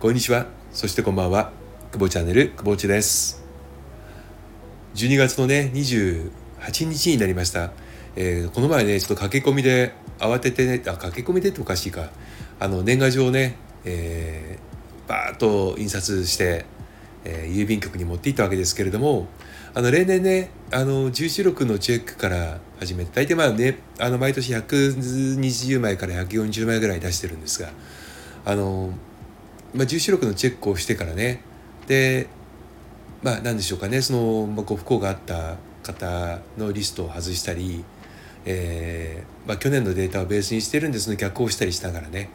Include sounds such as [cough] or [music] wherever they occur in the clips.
こんにちは。そしてこんばんは。久保チャンネル久保地です。12月のね28日になりました、えー、この前ねちょっと駆け込みで慌ててねあ駆け込みでっておかしいか。あの年賀状をね、えー、バーッと印刷して、えー、郵便局に持っていったわけですけれどもあの例年ねあの重視録のチェックから始めて大体まあねあの毎年120枚から140枚ぐらい出してるんですがあのまあ、重視力のチェックをしてからね。でまあ何でしょうかね。その、ま、ご不幸があった方のリストを外したり、えーまあ、去年のデータをベースにしてるんでその逆行したりしながらね、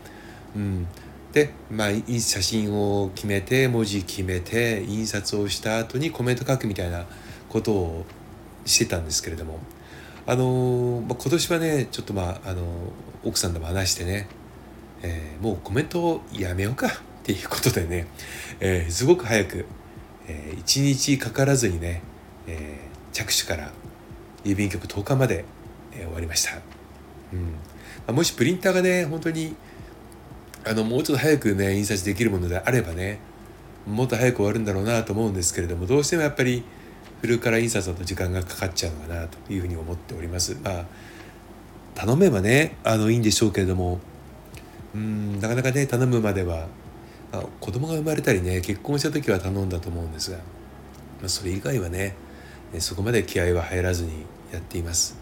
うん、で、まあ、写真を決めて文字決めて印刷をした後にコメント書くみたいなことをしてたんですけれども。あの、まあ、今年はねちょっとまああの奥さんとも話してね、えー、もうコメントをやめようか。っていうことでね、えー、すごく早く、えー、1日かからずにね、えー、着手から郵便局10日まで、え、終わりました、うん。まあ、もしプリンターがね本当にあのもうちょっと早くね印刷できるものであればねもっと早く終わるんだろうなと思うんですけれどもどうしてもやっぱりフルカラー印刷だと時間がかかっちゃうのかなというふうに思っております。まあ頼めばねあのいいんでしょうけれどもうんなかなかね頼むまではあ、子供が生まれたりね結婚した時は頼んだと思うんですが、まあ、それ以外はねそこまで気合は入らずにやっています。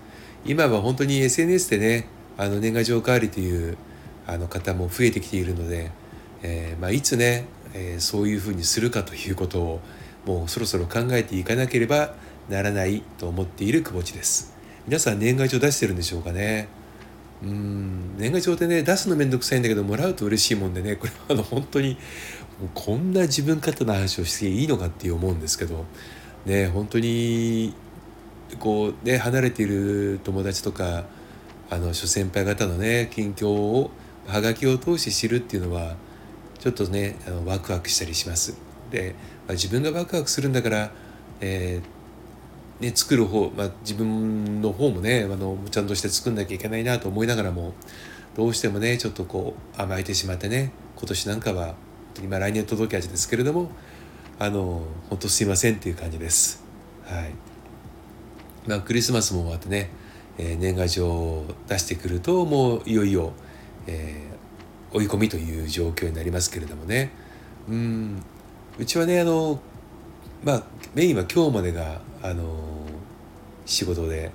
今は本当に SNS でねあの年賀状代わりというあの方も増えてきているので、えー、まあ、いつね、えー、そういうふうにするかということをもうそろそろ考えていかなければならないと思っている久保地です。皆さん年賀状出してるんでしょうかね？うん年賀状でね出すの面倒くさいんだけどもらうと嬉しいもんでねこれは [laughs] あの本当にこんな自分勝手な話をしていいのかって思うんですけどね本当にこうね離れている友達とかあの諸先輩方のね近況をはがきを通して知るっていうのはちょっとねあのワクワクしたりします。で、自分がワクワクするんだから、えーね、作る方、まあ、自分の方もねあのちゃんとして作んなきゃいけないなと思いながらもどうしてもねちょっとこう甘えてしまってね今年なんかは今来年届き味ですけれどもあの本当すいませんっていう感じです。はい。まあ、クリスマスも終わってね、えー、年賀状を出してくるともういよいよ、えー、追い込みという状況になりますけれどもね。うん。うちはねあのまあメインは今日までがあの仕事で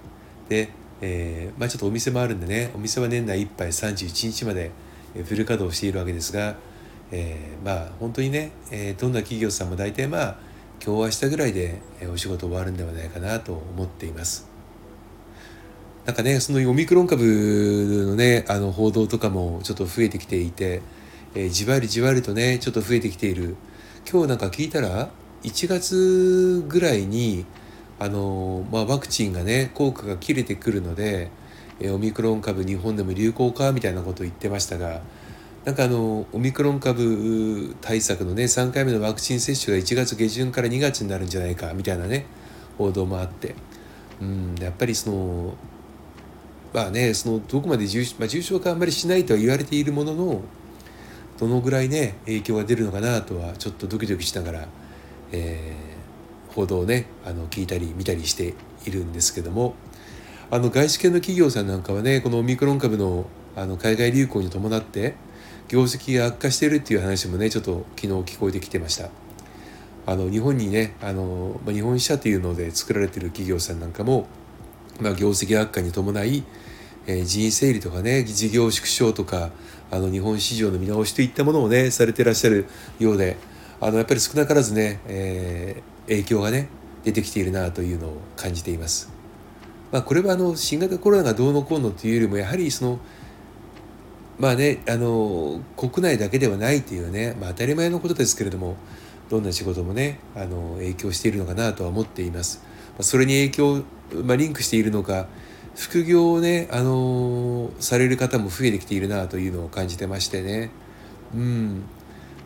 で、えー、まあ、ちょっとお店もあるんでねお店は年内いっぱい31日までフル稼働しているわけですが、えー、まあ本当にね、えー、どんな企業さんも大体まあ今日明日ぐらいでお仕事終わるんではないかなと思っています。なんかねそのオミクロン株のねあの報道とかもちょっと増えてきていて、えー、じわりじわりとねちょっと増えてきている今日なんか聞いたら1月ぐらいにあの、まあ、ワクチンがね効果が切れてくるのでえオミクロン株日本でも流行かみたいなことを言ってましたがなんかあのオミクロン株対策のね3回目のワクチン接種が1月下旬から2月になるんじゃないかみたいなね報道もあって。うんやっぱりそのまあねそのどこまで重,、まあ、重症化あんまりしないとは言われているもののどのぐらいね影響が出るのかなとはちょっとドキドキしながら、えー、報道をねあの聞いたり見たりしているんですけどもあの外資系の企業さんなんかはねこのオミクロン株のあの海外流行に伴って業績が悪化しているっていう話もねちょっと昨日聞こえてきてました。あの日本にねあの、まあ、日本車というので作られてる企業さんなんかも、まあ、業績悪化に伴い、えー、人員整理とかね事業縮小とかあの日本市場の見直しといったものをねされてらっしゃるようであのやっぱり少なからずね、えー、影響がね出てきているなというのを感じています。まあ、これはあの新型コロナがどうのこうのというよりもやはりそのまあねあの国内だけではないというね、まあ、当たり前のことですけれどもどんな仕事もねあの影響しているのかなとは思っています。それに影響、まあ、リンクしているのか副業をね、あのされる方も増えてきているなというのを感じてましてね。うん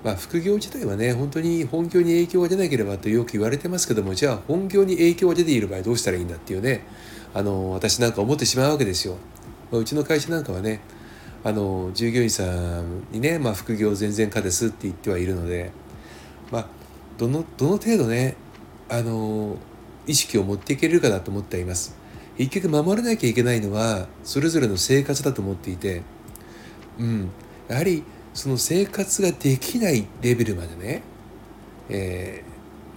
まあ、副業自体はね本当に本業に影響が出なければとよく言われてますけどもじゃあ本業に影響が出ている場合どうしたらいいんだっていうねあの私なんか思ってしまうわけですよ。まあ、うちの会社なんかはねあの従業員さんにね、まあ、副業全然可ですって言ってはいるので、まあ、どのどの程度ねあの意識を持っていけるかなと思っています結局守らなきゃいけないのはそれぞれの生活だと思っていてうんやはりその生活ができないレベルまでね、えー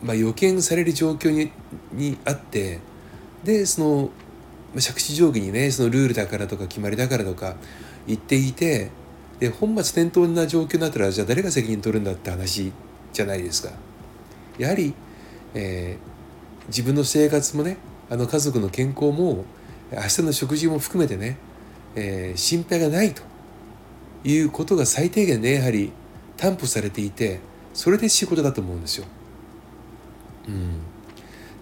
まあ、予見される状況ににあってでその借地定規にねそのルールだからとか決まりだからとか言っていてで本末転倒な状況になったらじゃあ誰が責任取るんだって話じゃないですか。やはり、えー、自分の生活もねあの家族の健康も明日の食事も含めてね、えー、心配がないということが最低限ねやはり担保されていてそれで仕事だと思うんですよ。うん、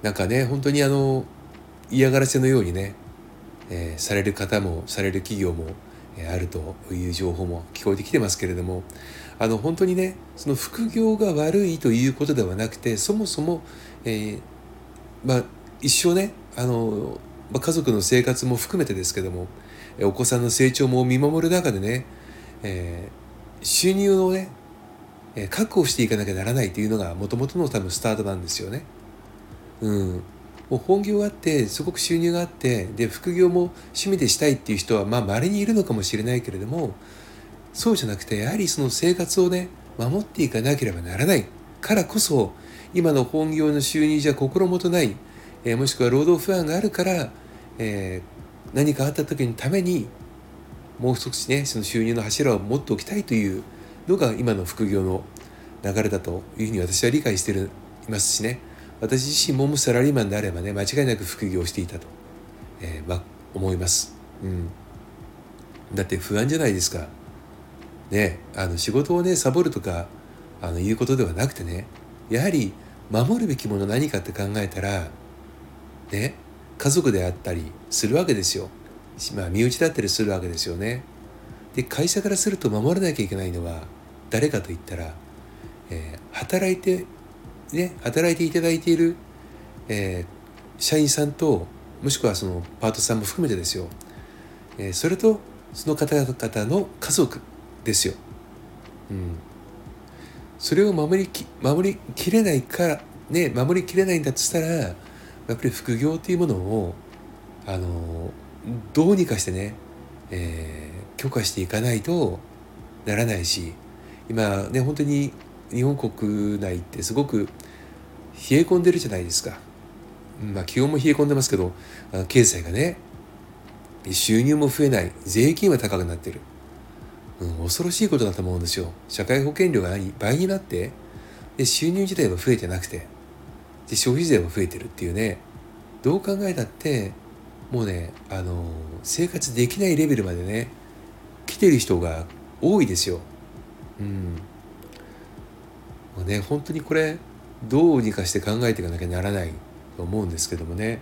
なんかね本当にあの嫌がらせのようにね、えー、される方もされる企業も、えー、あるという情報も聞こえてきてますけれどもあの本当にねその副業が悪いということではなくてそもそも、えー、まあ一生ねあの、まあ、家族の生活も含めてですけどもお子さんの成長も見守る中でね、えー、収入をね確保していかなきゃならないというのがもともとの多分スタートなんですよね。うん、もう本業があってすごく収入があってで副業も趣味でしたいっていう人はまあ稀にいるのかもしれないけれどもそうじゃなくてやはりその生活をね守っていかなければならないからこそ今の本業の収入じゃ心もとない、えー、もしくは労働不安があるから、えー、何かあった時のためにもう少しねその収入の柱を持っておきたいというのが今の副業の流れだというふうに私は理解していますしね。私自身もサラリーマンであればね間違いなく副業をしていたと、えーま、思います、うん、だって不安じゃないですか。ねあの仕事をねサボるとかあのいうことではなくてねやはり守るべきもの何かって考えたらね家族であったりするわけですよ。まあ身内だったりするわけですよね。で会社からすると守らなきゃいけないのは誰かといったら、えー、働いてね働いていただいている、えー、社員さんともしくはそのパートさんも含めてですよ、えー、それとその方々の家族ですよ。うん、それを守りき守りきれないからね守りきれないんだとしたらやっぱり副業というものをあのどうにかしてね、えー、許可していかないとならないし今ね本当に日本国内ってすごく冷え込んでるじゃないですか。まあ気温も冷え込んでますけど経済がね収入も増えない税金は高くなってる。うん、恐ろしいことだと思うんですよ社会保険料が倍になってで収入自体は増えてなくてで消費税は増えてるっていうねどう考えたってもうねあの生活できないレベルまでね来てる人が多いですよ。うん。もうね本当にこれどうにかして考えていかなきゃならないと思うんですけどもね。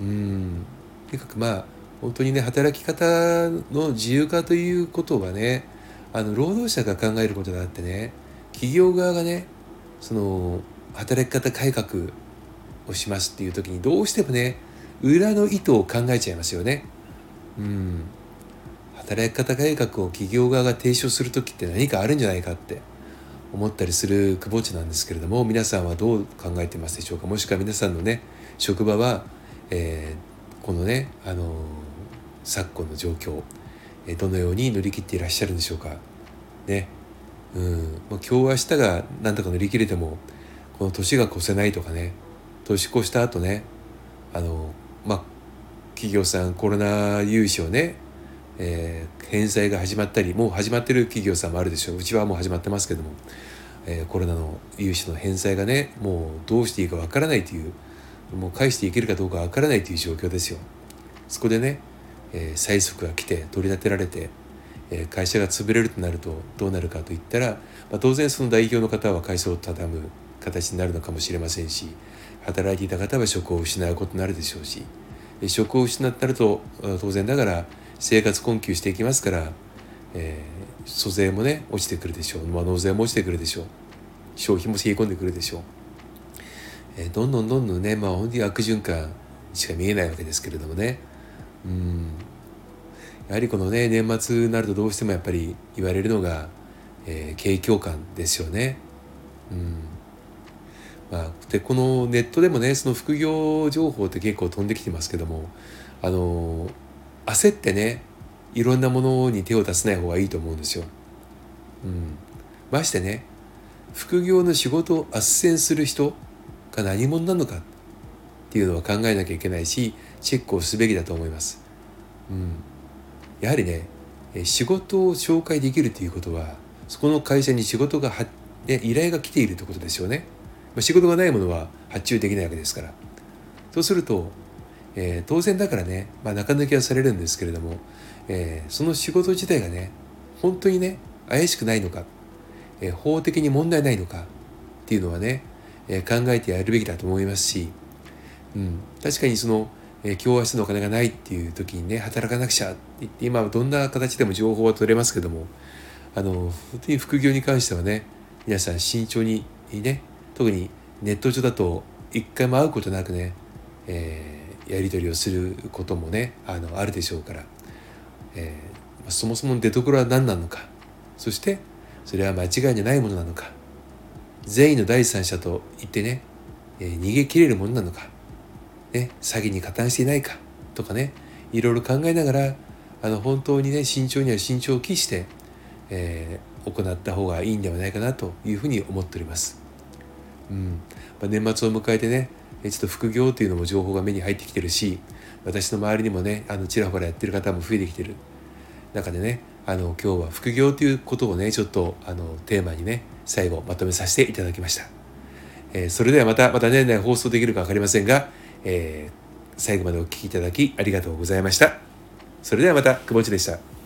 うん。とにかくまあ本当にね働き方の自由化ということはねあの労働者が考えることであってね企業側がねその働き方改革をしますっていう時にどうしてもね裏の意図を考えちゃいますよね。うん、働き方改革を企業側が提唱する時って何かあるんじゃないかって思ったりする久保地なんですけれども皆さんはどう考えてますでしょうか？もしくは皆さんのね職場は、えー、このねあの昨今の状況どのように乗り切っていらっしゃるんでしょうか？ね。うん。まあ今日明日が何とか乗り切れてもこの年が越せないとかね年越した後ねあのまあ企業さんコロナ融資をね、えー、返済が始まったりもう始まってる企業さんもあるでしょううちはもう始まってますけども、えー、コロナの融資の返済がねもうどうしていいかわからないというもう返していけるかどうかわからないという状況ですよ。そこでねえー、催促が来て取り立てられて、えー、会社が潰れるとなるとどうなるかといったら、まあ、当然その代表の方は会社を畳む形になるのかもしれませんし働いていた方は職を失うことになるでしょうし職を失ったると当然ながら生活困窮していきますから、えー、租税もね落ちてくるでしょう、まあ、納税も落ちてくるでしょう。消費も冷え込んでくるでしょう、えー、どんどんどんどんねまあ本当に悪循環しか見えないわけですけれどもね。うん。やはりこのね年末になるとどうしてもやっぱり言われるのが、えー、景況感ですよね。うん。まあ、でこのネットでもねその副業情報って結構飛んできてますけどもあの焦ってねいろんなものに手を出さない方がいいと思うんですよ。うん、ましてね副業の仕事を斡旋する人が何者なのかっていうのは考えなきゃいけないしチェックをすべきだと思います。うん、やはりね仕事を紹介できるということはそこの会社に仕事がね依頼が来ているということですよね。まあ、仕事がないものは発注できないわけですから。そうすると、えー、当然だからね、まあ、中抜きはされるんですけれども、えー、その仕事自体がね本当にね怪しくないのか、えー、法的に問題ないのかっていうのはね、え考えてやるべきだと思いますし、うん、確かにそのえー、今日明のお金がないっていう時にね働かなくちゃって言って今はどんな形でも情報は取れますけどもあの本当に副業に関してはね皆さん慎重にね特にネット上だと一回も会うことなくね、えー、やり取りをすることもねあのあるでしょうから、えー、そもそもの出所は何なのかそしてそれは間違いじゃないものなのか善意の第三者と言ってね、えー、逃げ切れるものなのかね、詐欺に加担していないかとかねいろいろ考えながらあの本当にね慎重には慎重を期して、えー、行った方がいいんではないかなというふうに思っております。うんまあ、年末を迎えてねちょっと副業というのも情報が目に入ってきてるし私の周りにもねあのちらほらやってる方も増えてきてる中でねあの今日は副業ということをねちょっとあのテーマにね最後まとめさせていただきました。えー、それではまたまた年内放送できるか分かりませんがえー、最後までお聴きいただきありがとうございました。それではまた、くぼちでした。